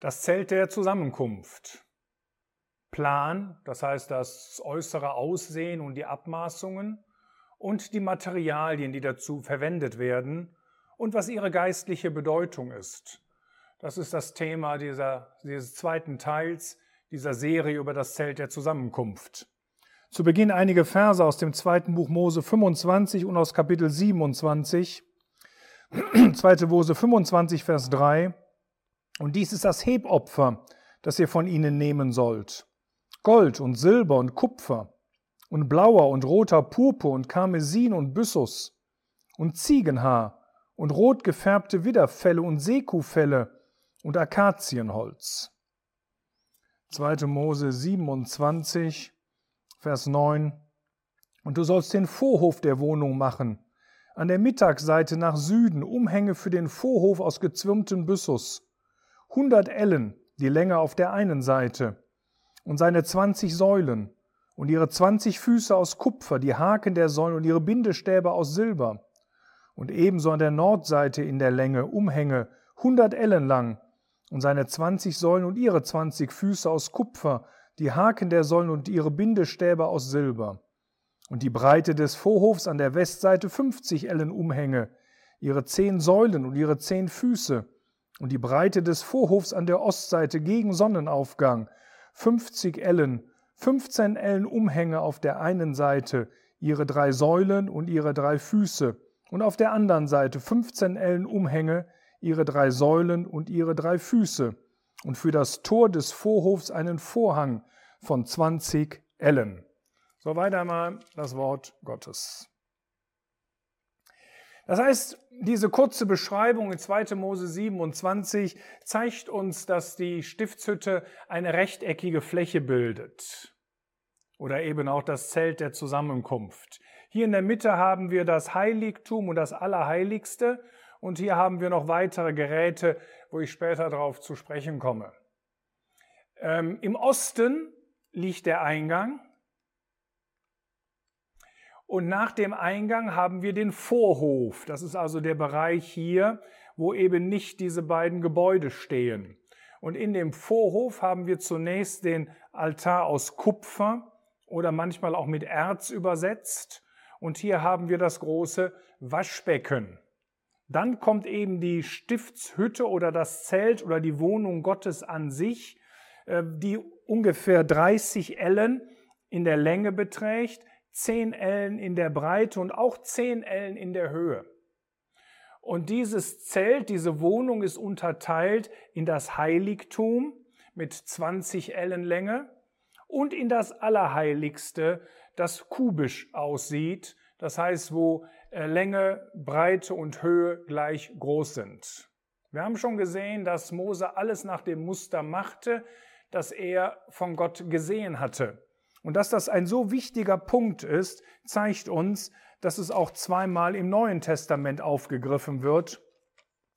Das Zelt der Zusammenkunft. Plan, das heißt das äußere Aussehen und die Abmaßungen und die Materialien, die dazu verwendet werden und was ihre geistliche Bedeutung ist. Das ist das Thema dieser, dieses zweiten Teils dieser Serie über das Zelt der Zusammenkunft. Zu Beginn einige Verse aus dem zweiten Buch Mose 25 und aus Kapitel 27. Zweite Mose 25, Vers 3. Und dies ist das Hebopfer, das ihr von ihnen nehmen sollt. Gold und Silber und Kupfer und blauer und roter Purpur und Karmesin und Byssus und Ziegenhaar und rot gefärbte Widderfelle und Sekufelle und Akazienholz. 2. Mose 27, Vers 9. Und du sollst den Vorhof der Wohnung machen, an der Mittagseite nach Süden Umhänge für den Vorhof aus gezwirmten Byssus, 100 Ellen die Länge auf der einen Seite und seine 20 Säulen und ihre 20 Füße aus Kupfer, die Haken der Säulen und ihre Bindestäbe aus Silber. Und ebenso an der Nordseite in der Länge Umhänge 100 Ellen lang und seine 20 Säulen und ihre 20 Füße aus Kupfer, die Haken der Säulen und ihre Bindestäbe aus Silber. Und die Breite des Vorhofs an der Westseite 50 Ellen Umhänge, ihre zehn Säulen und ihre zehn Füße und die Breite des Vorhofs an der Ostseite gegen Sonnenaufgang, 50 Ellen, 15 Ellen Umhänge auf der einen Seite, ihre drei Säulen und ihre drei Füße, und auf der anderen Seite 15 Ellen Umhänge, ihre drei Säulen und ihre drei Füße, und für das Tor des Vorhofs einen Vorhang von 20 Ellen. Soweit einmal das Wort Gottes. Das heißt, diese kurze Beschreibung in 2. Mose 27 zeigt uns, dass die Stiftshütte eine rechteckige Fläche bildet. Oder eben auch das Zelt der Zusammenkunft. Hier in der Mitte haben wir das Heiligtum und das Allerheiligste. Und hier haben wir noch weitere Geräte, wo ich später darauf zu sprechen komme. Ähm, Im Osten liegt der Eingang. Und nach dem Eingang haben wir den Vorhof. Das ist also der Bereich hier, wo eben nicht diese beiden Gebäude stehen. Und in dem Vorhof haben wir zunächst den Altar aus Kupfer oder manchmal auch mit Erz übersetzt. Und hier haben wir das große Waschbecken. Dann kommt eben die Stiftshütte oder das Zelt oder die Wohnung Gottes an sich, äh, die ungefähr 30 Ellen in der Länge beträgt, 10 Ellen in der Breite und auch 10 Ellen in der Höhe. Und dieses Zelt, diese Wohnung ist unterteilt in das Heiligtum mit 20 Ellen Länge und in das Allerheiligste, das kubisch aussieht, das heißt, wo äh, Länge, Breite und Höhe gleich groß sind. Wir haben schon gesehen, dass Mose alles nach dem Muster machte, das er von Gott gesehen hatte. Und dass das ein so wichtiger Punkt ist, zeigt uns, dass es auch zweimal im Neuen Testament aufgegriffen wird.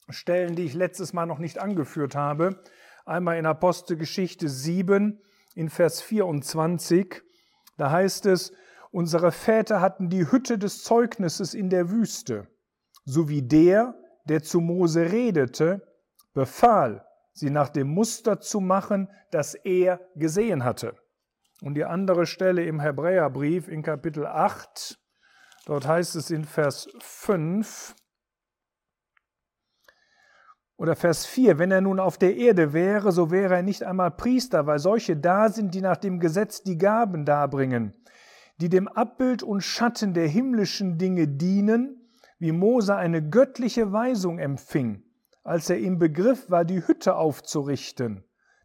Stellen, die ich letztes Mal noch nicht angeführt habe. Einmal in Apostelgeschichte 7 in Vers 24. Da heißt es, unsere Väter hatten die Hütte des Zeugnisses in der Wüste, so wie der, der zu Mose redete, befahl, sie nach dem Muster zu machen, das er gesehen hatte. Und die andere Stelle im Hebräerbrief in Kapitel 8, dort heißt es in Vers 5 oder Vers 4, wenn er nun auf der Erde wäre, so wäre er nicht einmal Priester, weil solche da sind, die nach dem Gesetz die Gaben darbringen, die dem Abbild und Schatten der himmlischen Dinge dienen, wie Mose eine göttliche Weisung empfing, als er im Begriff war, die Hütte aufzurichten.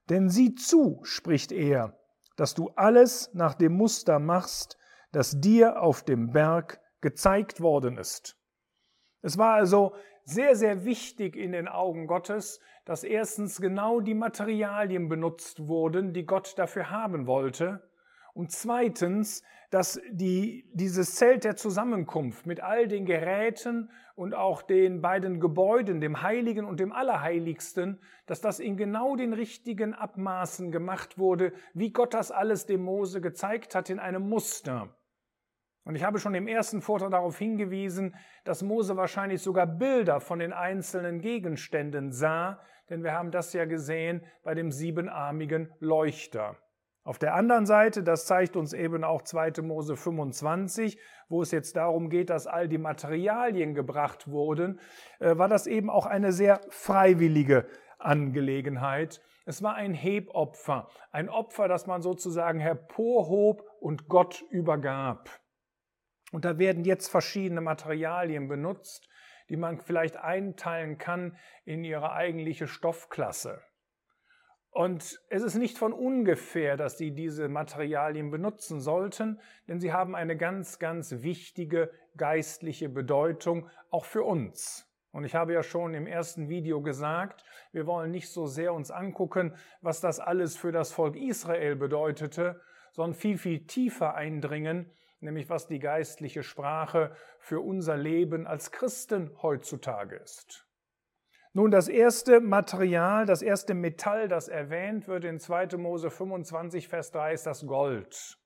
Denn sieh zu, spricht er, dass du alles nach dem Muster machst, das dir auf dem Berg gezeigt worden ist. Es war also sehr, sehr wichtig in den Augen Gottes, dass erstens genau die Materialien benutzt wurden, die Gott dafür haben wollte, und zweitens, dass die, dieses Zelt der Zusammenkunft mit all den Geräten und auch den beiden Gebäuden, dem Heiligen und dem Allerheiligsten, dass das in genau den richtigen Abmaßen gemacht wurde, wie Gott das alles dem Mose gezeigt hat in einem Muster. Und ich habe schon im ersten Vortrag darauf hingewiesen, dass Mose wahrscheinlich sogar Bilder von den einzelnen Gegenständen sah, denn wir haben das ja gesehen bei dem siebenarmigen Leuchter. Auf der anderen Seite, das zeigt uns eben auch 2. Mose 25, wo es jetzt darum geht, dass all die Materialien gebracht wurden, äh, war das eben auch eine sehr freiwillige Angelegenheit. Es war ein Hebopfer, ein Opfer, das man sozusagen hervorhob und Gott übergab. Und da werden jetzt verschiedene Materialien benutzt, die man vielleicht einteilen kann in ihre eigentliche Stoffklasse. Und es ist nicht von ungefähr, dass sie diese Materialien benutzen sollten, denn sie haben eine ganz, ganz wichtige geistliche Bedeutung auch für uns. Und ich habe ja schon im ersten Video gesagt, wir wollen nicht so sehr uns angucken, was das alles für das Volk Israel bedeutete, sondern viel, viel tiefer eindringen, nämlich was die geistliche Sprache für unser Leben als Christen heutzutage ist. Nun, das erste Material, das erste Metall, das erwähnt wird in 2. Mose 25, Vers 3, ist das Gold.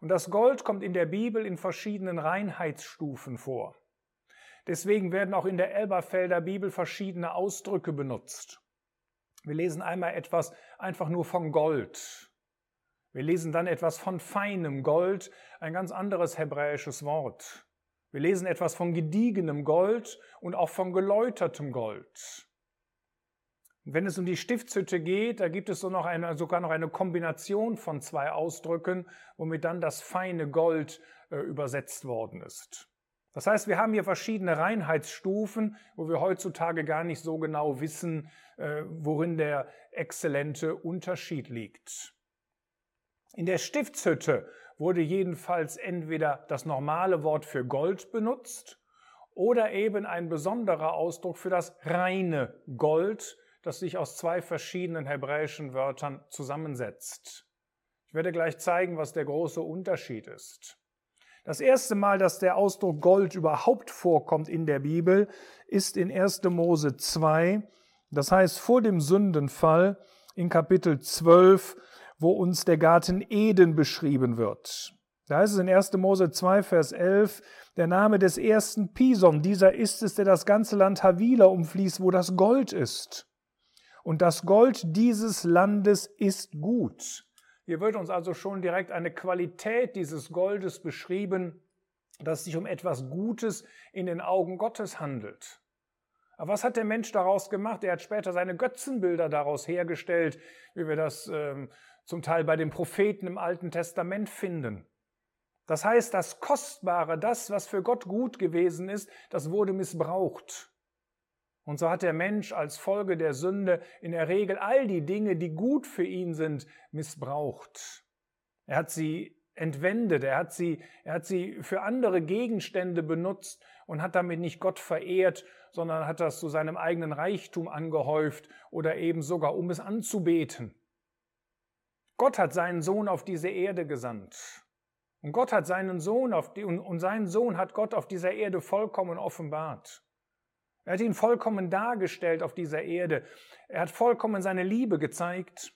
Und das Gold kommt in der Bibel in verschiedenen Reinheitsstufen vor. Deswegen werden auch in der Elberfelder Bibel verschiedene Ausdrücke benutzt. Wir lesen einmal etwas einfach nur von Gold. Wir lesen dann etwas von feinem Gold, ein ganz anderes hebräisches Wort. Wir lesen etwas von gediegenem Gold und auch von geläutertem Gold. Und wenn es um die Stiftshütte geht, da gibt es so noch eine, sogar noch eine Kombination von zwei Ausdrücken, womit dann das feine Gold äh, übersetzt worden ist. Das heißt, wir haben hier verschiedene Reinheitsstufen, wo wir heutzutage gar nicht so genau wissen, äh, worin der exzellente Unterschied liegt. In der Stiftshütte wurde jedenfalls entweder das normale Wort für Gold benutzt oder eben ein besonderer Ausdruck für das reine Gold, das sich aus zwei verschiedenen hebräischen Wörtern zusammensetzt. Ich werde gleich zeigen, was der große Unterschied ist. Das erste Mal, dass der Ausdruck Gold überhaupt vorkommt in der Bibel, ist in 1. Mose 2, das heißt vor dem Sündenfall in Kapitel 12 wo uns der Garten Eden beschrieben wird. Da heißt es in 1. Mose 2, Vers 11, der Name des ersten Pison, dieser ist es, der das ganze Land Havila umfließt, wo das Gold ist. Und das Gold dieses Landes ist gut. Hier wird uns also schon direkt eine Qualität dieses Goldes beschrieben, dass sich um etwas Gutes in den Augen Gottes handelt. Aber was hat der Mensch daraus gemacht? Er hat später seine Götzenbilder daraus hergestellt, wie wir das ähm, zum Teil bei den Propheten im Alten Testament finden. Das heißt, das Kostbare, das, was für Gott gut gewesen ist, das wurde missbraucht. Und so hat der Mensch als Folge der Sünde in der Regel all die Dinge, die gut für ihn sind, missbraucht. Er hat sie entwendet, er hat sie, er hat sie für andere Gegenstände benutzt und hat damit nicht Gott verehrt, sondern hat das zu seinem eigenen Reichtum angehäuft oder eben sogar um es anzubeten. Gott hat seinen Sohn auf diese Erde gesandt. Und Gott hat seinen Sohn auf die, und seinen Sohn hat Gott auf dieser Erde vollkommen offenbart. Er hat ihn vollkommen dargestellt auf dieser Erde. Er hat vollkommen seine Liebe gezeigt.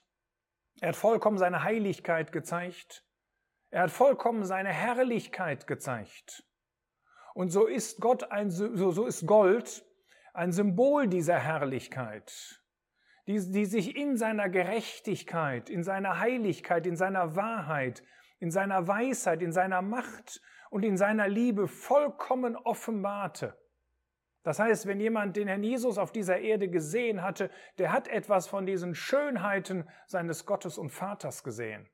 Er hat vollkommen seine Heiligkeit gezeigt. Er hat vollkommen seine Herrlichkeit gezeigt. Und so ist Gott ein, so, so ist Gold ein Symbol dieser Herrlichkeit die, die sich in seiner Gerechtigkeit, in seiner Heiligkeit, in seiner Wahrheit, in seiner Weisheit, in seiner Macht und in seiner Liebe vollkommen offenbarte. Das heißt, wenn jemand den Herrn Jesus auf dieser Erde gesehen hatte, der hat etwas von diesen Schönheiten seines Gottes und Vaters gesehen.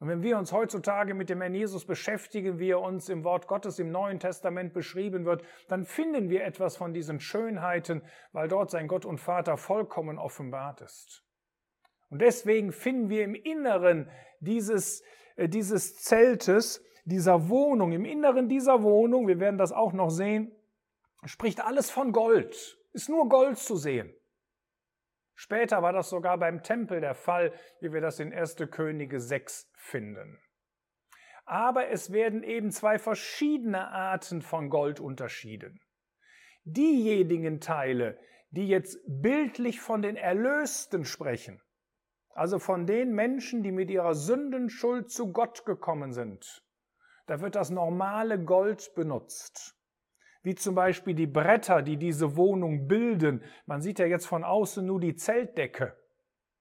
Und wenn wir uns heutzutage mit dem Herrn Jesus beschäftigen, wie er uns im Wort Gottes im Neuen Testament beschrieben wird, dann finden wir etwas von diesen Schönheiten, weil dort sein Gott und Vater vollkommen offenbart ist. Und deswegen finden wir im Inneren dieses, äh, dieses Zeltes, dieser Wohnung, im Inneren dieser Wohnung, wir werden das auch noch sehen, spricht alles von Gold, ist nur Gold zu sehen. Später war das sogar beim Tempel der Fall, wie wir das in 1. Könige 6 finden. Aber es werden eben zwei verschiedene Arten von Gold unterschieden. Diejenigen Teile, die jetzt bildlich von den Erlösten sprechen, also von den Menschen, die mit ihrer Sündenschuld zu Gott gekommen sind, Da wird das normale Gold benutzt. Wie zum Beispiel die Bretter, die diese Wohnung bilden. Man sieht ja jetzt von außen nur die Zeltdecke.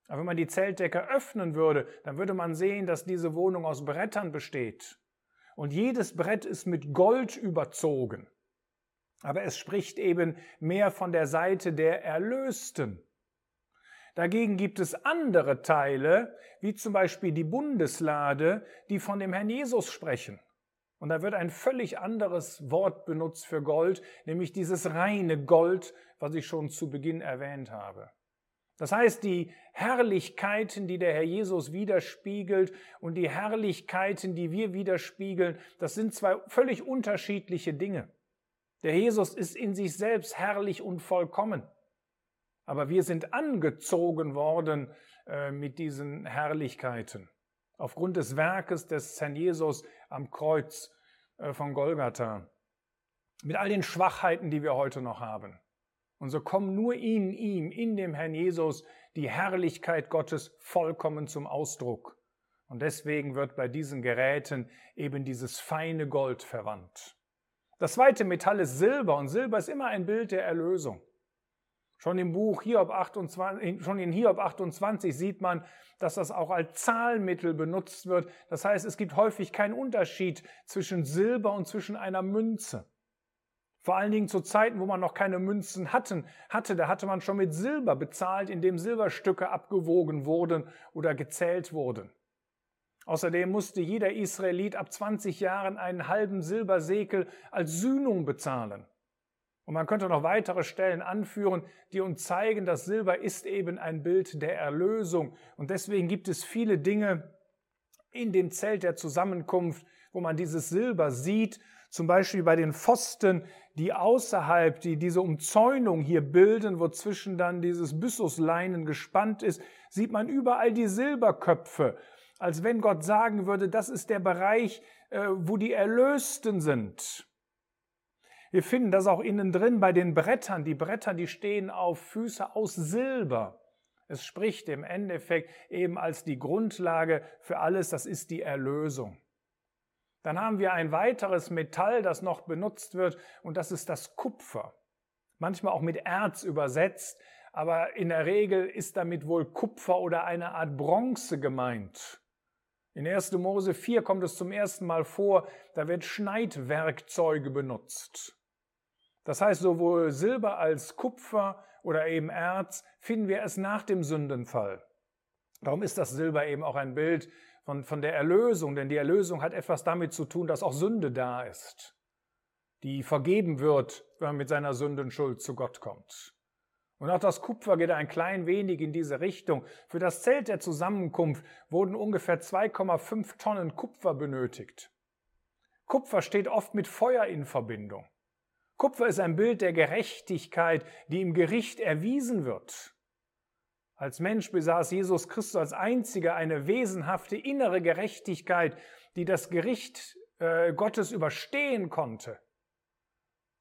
Aber wenn man die Zeltdecke öffnen würde, dann würde man sehen, dass diese Wohnung aus Brettern besteht. Und jedes Brett ist mit Gold überzogen. Aber es spricht eben mehr von der Seite der Erlösten. Dagegen gibt es andere Teile, wie zum Beispiel die Bundeslade, die von dem Herrn Jesus sprechen. Und da wird ein völlig anderes Wort benutzt für Gold, nämlich dieses reine Gold, was ich schon zu Beginn erwähnt habe. Das heißt, die Herrlichkeiten, die der Herr Jesus widerspiegelt und die Herrlichkeiten, die wir widerspiegeln, das sind zwei völlig unterschiedliche Dinge. Der Jesus ist in sich selbst herrlich und vollkommen. Aber wir sind angezogen worden äh, mit diesen Herrlichkeiten. Aufgrund des Werkes des Herrn Jesus am Kreuz äh, von Golgatha. Mit all den Schwachheiten, die wir heute noch haben. Und so kommt nur in ihm, in dem Herrn Jesus, die Herrlichkeit Gottes vollkommen zum Ausdruck. Und deswegen wird bei diesen Geräten eben dieses feine Gold verwandt. Das zweite Metall ist Silber und Silber ist immer ein Bild der Erlösung. Schon im Buch Hiob 28, schon in Hiob 28 sieht man, dass das auch als Zahlmittel benutzt wird. Das heißt, es gibt häufig keinen Unterschied zwischen Silber und zwischen einer Münze. Vor allen Dingen zu Zeiten, wo man noch keine Münzen hatten, hatte, da hatte man schon mit Silber bezahlt, indem Silberstücke abgewogen wurden oder gezählt wurden. Außerdem musste jeder Israelit ab 20 Jahren einen halben Silbersekel als Sühnung bezahlen. Und man könnte noch weitere Stellen anführen, die uns zeigen, dass Silber ist eben ein Bild der Erlösung. Und deswegen gibt es viele Dinge in dem Zelt der Zusammenkunft, wo man dieses Silber sieht. Zum Beispiel bei den Pfosten, die außerhalb, die diese Umzäunung hier bilden, wo zwischen dann dieses Byssusleinen gespannt ist, sieht man überall die Silberköpfe. Als wenn Gott sagen würde, das ist der Bereich, äh, wo die Erlösten sind. Wir finden das auch innen drin bei den Brettern. Die Bretter, die stehen auf Füße aus Silber. Es spricht im Endeffekt eben als die Grundlage für alles, das ist die Erlösung. Dann haben wir ein weiteres Metall, das noch benutzt wird, und das ist das Kupfer. Manchmal auch mit Erz übersetzt, aber in der Regel ist damit wohl Kupfer oder eine Art Bronze gemeint. In 1. Mose 4 kommt es zum ersten Mal vor, da wird Schneidwerkzeuge benutzt. Das heißt, sowohl Silber als Kupfer oder eben Erz finden wir es nach dem Sündenfall. Darum ist das Silber eben auch ein Bild von, von der Erlösung, denn die Erlösung hat etwas damit zu tun, dass auch Sünde da ist, die vergeben wird, wenn man mit seiner Sündenschuld zu Gott kommt. Und auch das Kupfer geht ein klein wenig in diese Richtung. Für das Zelt der Zusammenkunft wurden ungefähr 2,5 Tonnen Kupfer benötigt. Kupfer steht oft mit Feuer in Verbindung. Kupfer ist ein Bild der Gerechtigkeit, die im Gericht erwiesen wird. Als Mensch besaß Jesus Christus als einziger eine wesenhafte innere Gerechtigkeit, die das Gericht äh, Gottes überstehen konnte.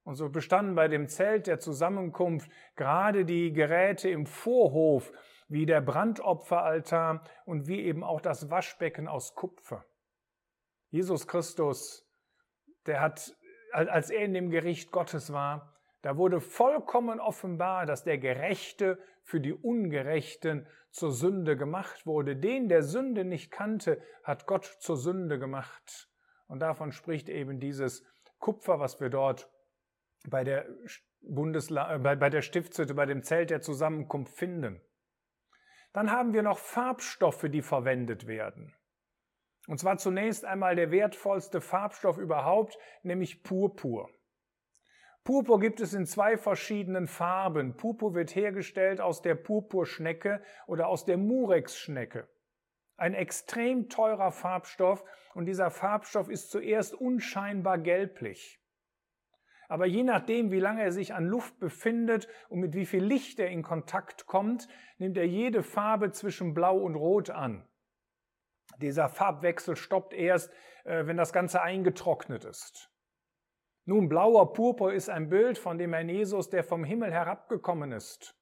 Und so bestanden bei dem Zelt der Zusammenkunft gerade die Geräte im Vorhof, wie der Brandopferaltar und wie eben auch das Waschbecken aus Kupfer. Jesus Christus, der hat als er in dem Gericht Gottes war, da wurde vollkommen offenbar, dass der Gerechte für die Ungerechten zur Sünde gemacht wurde. Den, der Sünde nicht kannte, hat Gott zur Sünde gemacht. Und davon spricht eben dieses Kupfer, was wir dort bei der, Bundesla äh, bei, bei der Stiftshütte, bei dem Zelt der Zusammenkunft finden. Dann haben wir noch Farbstoffe, die verwendet werden. Und zwar zunächst einmal der wertvollste Farbstoff überhaupt, nämlich Purpur. Purpur gibt es in zwei verschiedenen Farben. Purpur wird hergestellt aus der Purpurschnecke oder aus der Murex-Schnecke. Ein extrem teurer Farbstoff und dieser Farbstoff ist zuerst unscheinbar gelblich. Aber je nachdem, wie lange er sich an Luft befindet und mit wie viel Licht er in Kontakt kommt, nimmt er jede Farbe zwischen Blau und Rot an. Dieser Farbwechsel stoppt erst, äh, wenn das Ganze eingetrocknet ist. Nun, blauer Purpur ist ein Bild von dem Herrn Jesus, der vom Himmel herabgekommen ist.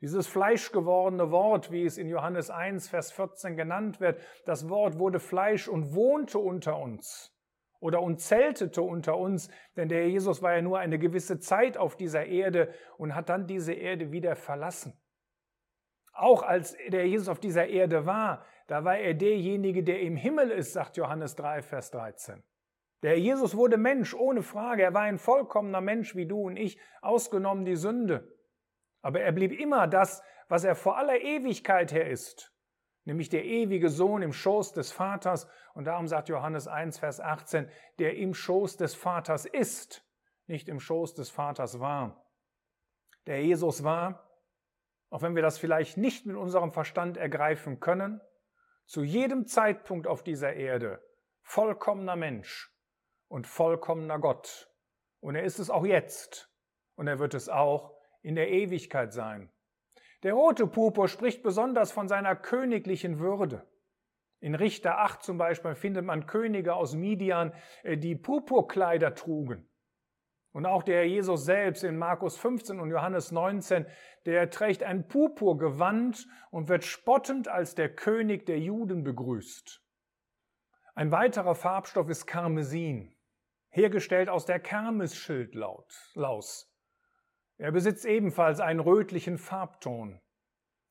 Dieses fleischgewordene Wort, wie es in Johannes 1, Vers 14 genannt wird, das Wort wurde Fleisch und wohnte unter uns. oder und zeltete unter uns, denn der Jesus war ja nur eine gewisse Zeit auf dieser Erde und hat dann diese Erde wieder verlassen. Auch als der Jesus auf dieser Erde war, da war er derjenige, der im Himmel ist, sagt Johannes 3, Vers 13. Der Jesus wurde Mensch, ohne Frage. Er war ein vollkommener Mensch wie du und ich, ausgenommen die Sünde. Aber er blieb immer das, was er vor aller Ewigkeit her ist, nämlich der ewige Sohn im Schoß des Vaters. Und darum sagt Johannes 1, Vers 18, der im Schoß des Vaters ist, nicht im Schoß des Vaters war. Der Jesus war, auch wenn wir das vielleicht nicht mit unserem Verstand ergreifen können, zu jedem Zeitpunkt auf dieser Erde vollkommener Mensch und vollkommener Gott. Und er ist es auch jetzt. Und er wird es auch in der Ewigkeit sein. Der rote Purpur spricht besonders von seiner königlichen Würde. In Richter 8 zum Beispiel findet man Könige aus Midian, äh, die Purpurkleider trugen. Und auch der Jesus selbst in Markus 15 und Johannes 19, der trägt ein Purpurgewand und wird spottend als der König der Juden begrüßt. Ein weiterer Farbstoff ist Karmesin hergestellt aus der Kermisschildlaus. Er besitzt ebenfalls einen rötlichen Farbton.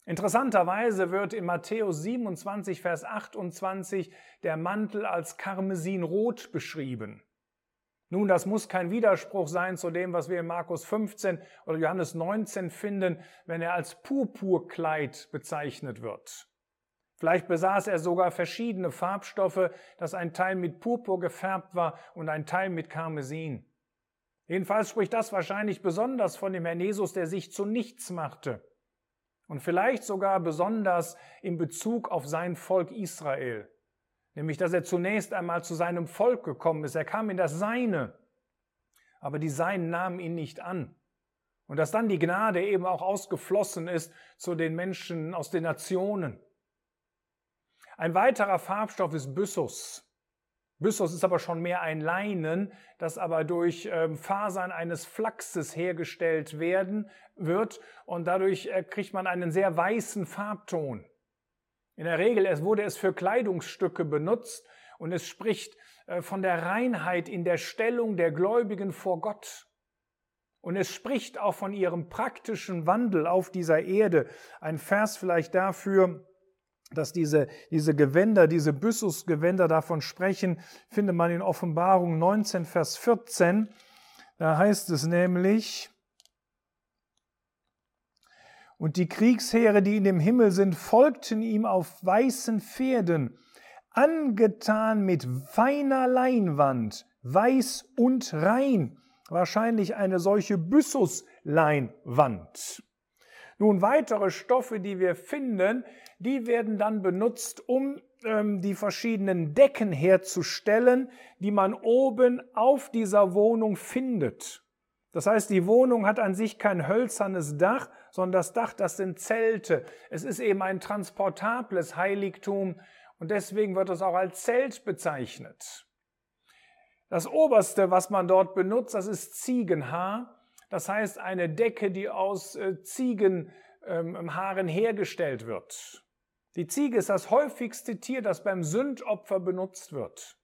Interessanterweise wird in Matthäus 27, Vers 28 der Mantel als Karmesinrot beschrieben. Nun, das muss kein Widerspruch sein zu dem, was wir in Markus 15 oder Johannes 19 finden, wenn er als Purpurkleid bezeichnet wird. Vielleicht besaß er sogar verschiedene Farbstoffe, dass ein Teil mit Purpur gefärbt war und ein Teil mit Karmesin. Jedenfalls spricht das wahrscheinlich besonders von dem Herrn Jesus, der sich zu nichts machte. Und vielleicht sogar besonders in Bezug auf sein Volk Israel. Nämlich, dass er zunächst einmal zu seinem Volk gekommen ist. Er kam in das Seine. Aber die Seinen nahmen ihn nicht an. Und dass dann die Gnade eben auch ausgeflossen ist zu den Menschen aus den Nationen. Ein weiterer Farbstoff ist Byssus. Byssus ist aber schon mehr ein Leinen, das aber durch ähm, Fasern eines Flachses hergestellt werden wird und dadurch äh, kriegt man einen sehr weißen Farbton. In der Regel wurde es für Kleidungsstücke benutzt und es spricht äh, von der Reinheit in der Stellung der Gläubigen vor Gott. Und es spricht auch von ihrem praktischen Wandel auf dieser Erde. Ein Vers vielleicht dafür, dass diese, diese Gewänder, diese Byssus-Gewänder davon sprechen, findet man in Offenbarung 19, Vers 14. Da heißt es nämlich, und die Kriegsheere, die in dem Himmel sind, folgten ihm auf weißen Pferden, angetan mit feiner Leinwand, weiß und rein. Wahrscheinlich eine solche Byssus-Leinwand. Nun, weitere Stoffe, die wir finden, die werden dann benutzt, um ähm, die verschiedenen Decken herzustellen, die man oben auf dieser Wohnung findet. Das heißt, die Wohnung hat an sich kein hölzernes Dach, sondern das Dach, das sind Zelte. Es ist eben ein transportables Heiligtum und deswegen wird es auch als Zelt bezeichnet. Das oberste, was man dort benutzt, das ist Ziegenhaar. Das heißt eine Decke, die aus äh, Ziegenhaaren ähm, hergestellt wird. Die Ziege ist das häufigste Tier, das beim Sündopfer benutzt wird.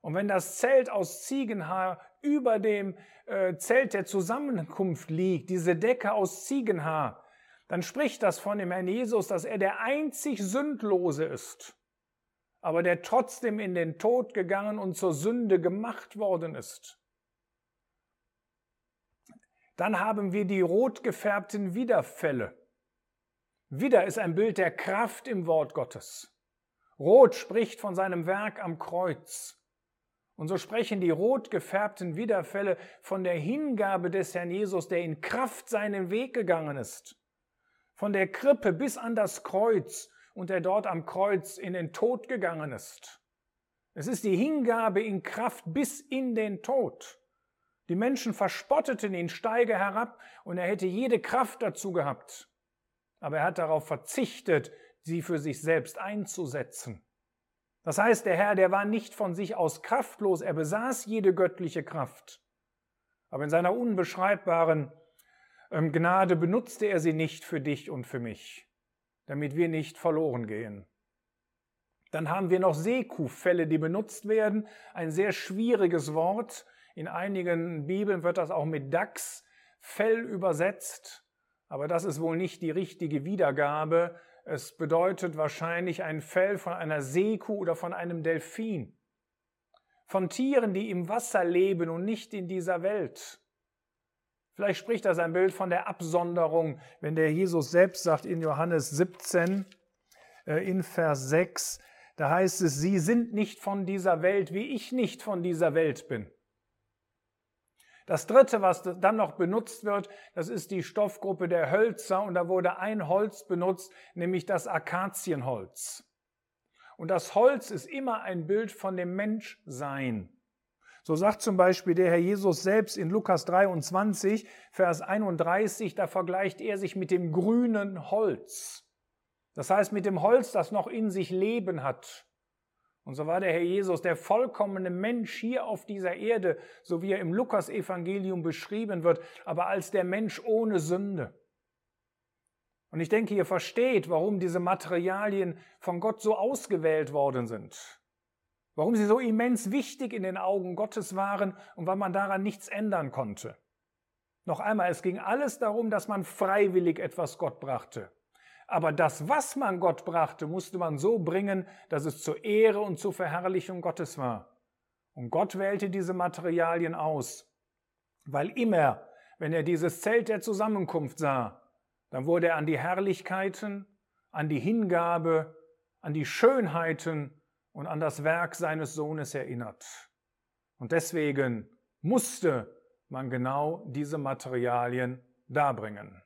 Und wenn das Zelt aus Ziegenhaar über dem äh, Zelt der Zusammenkunft liegt, diese Decke aus Ziegenhaar, dann spricht das von dem Herrn Jesus, dass er der einzig Sündlose ist, aber der trotzdem in den Tod gegangen und zur Sünde gemacht worden ist. Dann haben wir die rot gefärbten Widerfälle. Widder ist ein Bild der Kraft im Wort Gottes. Rot spricht von seinem Werk am Kreuz. Und so sprechen die rot gefärbten Widerfälle von der Hingabe des Herrn Jesus, der in Kraft seinen Weg gegangen ist. Von der Krippe bis an das Kreuz und der dort am Kreuz in den Tod gegangen ist. Es ist die Hingabe in Kraft bis in den Tod. Die Menschen verspotteten ihn, steige herab, und er hätte jede Kraft dazu gehabt. Aber er hat darauf verzichtet, sie für sich selbst einzusetzen. Das heißt, der Herr, der war nicht von sich aus kraftlos, er besaß jede göttliche Kraft. Aber in seiner unbeschreibbaren ähm, Gnade benutzte er sie nicht für dich und für mich, damit wir nicht verloren gehen. Dann haben wir noch Seekuhfelle, die benutzt werden. Ein sehr schwieriges Wort. In einigen Bibeln wird das auch mit Dachsfell übersetzt. Aber das ist wohl nicht die richtige Wiedergabe. Es bedeutet wahrscheinlich ein Fell von einer Seekuh oder von einem Delfin. Von Tieren, die im Wasser leben und nicht in dieser Welt. Vielleicht spricht das ein Bild von der Absonderung, wenn der Jesus selbst sagt in Johannes 17, äh, in Vers 6, da heißt es, sie sind nicht von dieser Welt, wie ich nicht von dieser Welt bin. Das dritte, was dann noch benutzt wird, das ist die Stoffgruppe der Hölzer und da wurde ein Holz benutzt, nämlich das Akazienholz. Und das Holz ist immer ein Bild von dem Menschsein. So sagt zum Beispiel der Herr Jesus selbst in Lukas 23, Vers 31, da vergleicht er sich mit dem grünen Holz. Das heißt mit dem Holz, das noch in sich Leben hat. Und so war der Herr Jesus der vollkommene Mensch hier auf dieser Erde, so wie er im Lukasevangelium beschrieben wird, aber als der Mensch ohne Sünde. Und ich denke, ihr versteht, warum diese Materialien von Gott so ausgewählt worden sind. Warum sie so immens wichtig in den Augen Gottes waren und weil man daran nichts ändern konnte. Noch einmal, es ging alles darum, dass man freiwillig etwas Gott brachte. Aber das, was man Gott brachte, musste man so bringen, dass es zur Ehre und zur Verherrlichung Gottes war. Und Gott wählte diese Materialien aus, weil immer, wenn er dieses Zelt der Zusammenkunft sah, dann wurde er an die Herrlichkeiten, an die Hingabe, an die Schönheiten und an das Werk seines Sohnes erinnert. Und deswegen musste man genau diese Materialien darbringen.